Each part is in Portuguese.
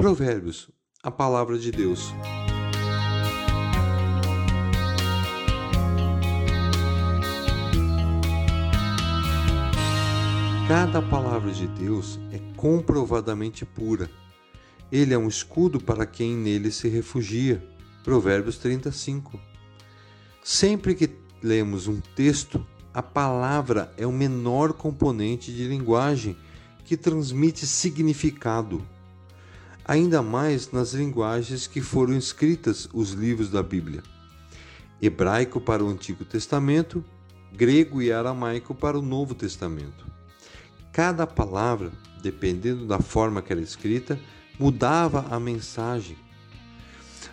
Provérbios, a palavra de Deus. Cada palavra de Deus é comprovadamente pura. Ele é um escudo para quem nele se refugia. Provérbios 35. Sempre que lemos um texto, a palavra é o menor componente de linguagem que transmite significado ainda mais nas linguagens que foram escritas os livros da Bíblia: hebraico para o Antigo Testamento, grego e aramaico para o Novo Testamento. Cada palavra, dependendo da forma que era escrita, mudava a mensagem.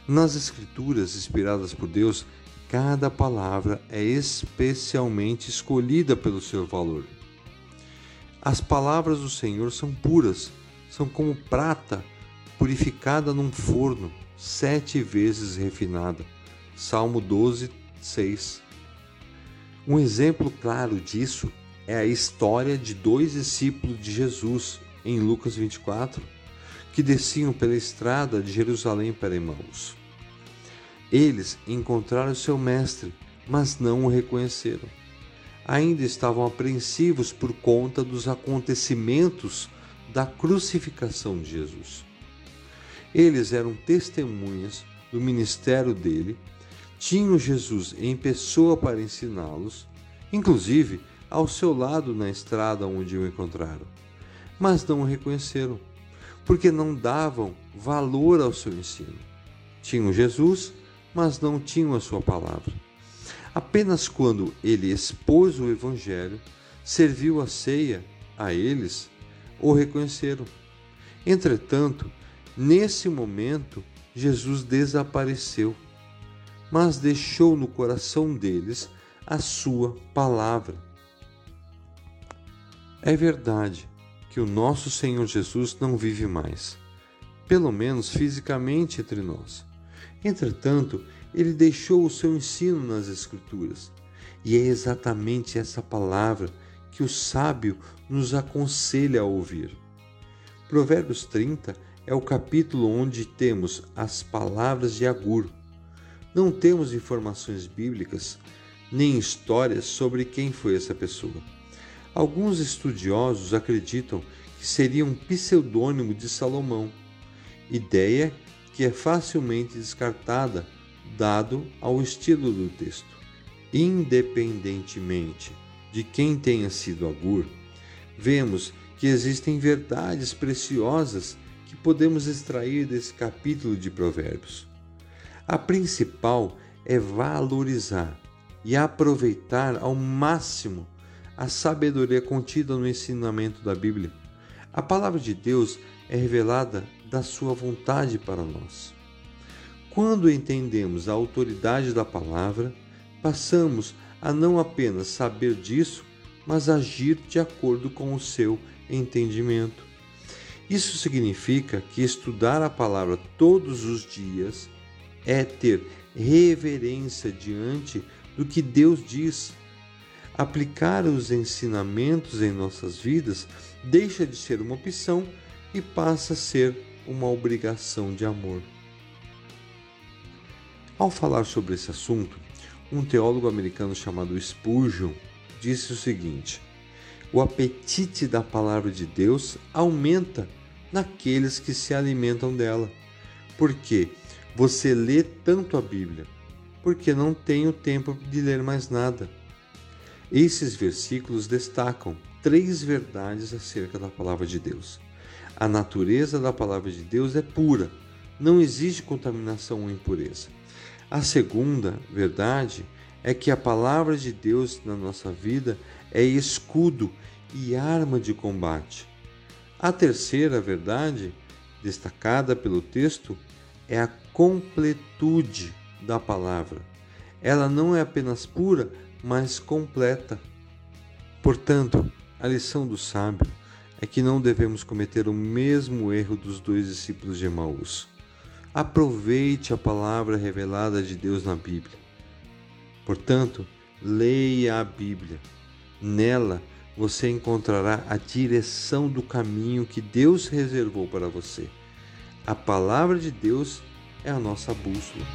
Nas Escrituras inspiradas por Deus, cada palavra é especialmente escolhida pelo seu valor. As palavras do Senhor são puras, são como prata purificada num forno, sete vezes refinada. Salmo 12, 6. Um exemplo claro disso é a história de dois discípulos de Jesus, em Lucas 24, que desciam pela estrada de Jerusalém para Emmaus. Eles encontraram seu mestre, mas não o reconheceram. Ainda estavam apreensivos por conta dos acontecimentos da crucificação de Jesus. Eles eram testemunhas do ministério dele, tinham Jesus em pessoa para ensiná-los, inclusive ao seu lado na estrada onde o encontraram, mas não o reconheceram, porque não davam valor ao seu ensino. Tinham Jesus, mas não tinham a sua palavra. Apenas quando ele expôs o Evangelho, serviu a ceia a eles, o reconheceram. Entretanto, Nesse momento, Jesus desapareceu, mas deixou no coração deles a sua palavra. É verdade que o nosso Senhor Jesus não vive mais, pelo menos fisicamente entre nós. Entretanto, ele deixou o seu ensino nas Escrituras, e é exatamente essa palavra que o sábio nos aconselha a ouvir. Provérbios 30 é o capítulo onde temos as palavras de Agur. Não temos informações bíblicas nem histórias sobre quem foi essa pessoa. Alguns estudiosos acreditam que seria um pseudônimo de Salomão, ideia que é facilmente descartada dado ao estilo do texto. Independentemente de quem tenha sido Agur, vemos que existem verdades preciosas podemos extrair desse capítulo de Provérbios. A principal é valorizar e aproveitar ao máximo a sabedoria contida no ensinamento da Bíblia. A palavra de Deus é revelada da sua vontade para nós. Quando entendemos a autoridade da palavra, passamos a não apenas saber disso, mas agir de acordo com o seu entendimento. Isso significa que estudar a palavra todos os dias é ter reverência diante do que Deus diz. Aplicar os ensinamentos em nossas vidas deixa de ser uma opção e passa a ser uma obrigação de amor. Ao falar sobre esse assunto, um teólogo americano chamado Spurgeon disse o seguinte: o apetite da palavra de Deus aumenta naqueles que se alimentam dela. Porque você lê tanto a Bíblia, porque não tem o tempo de ler mais nada. Esses versículos destacam três verdades acerca da palavra de Deus. A natureza da palavra de Deus é pura, não existe contaminação ou impureza. A segunda verdade é que a palavra de Deus na nossa vida é escudo e arma de combate. A terceira verdade, destacada pelo texto, é a completude da palavra. Ela não é apenas pura, mas completa. Portanto, a lição do sábio é que não devemos cometer o mesmo erro dos dois discípulos de Emaús. Aproveite a palavra revelada de Deus na Bíblia. Portanto, leia a Bíblia. Nela, você encontrará a direção do caminho que Deus reservou para você. A palavra de Deus é a nossa bússola.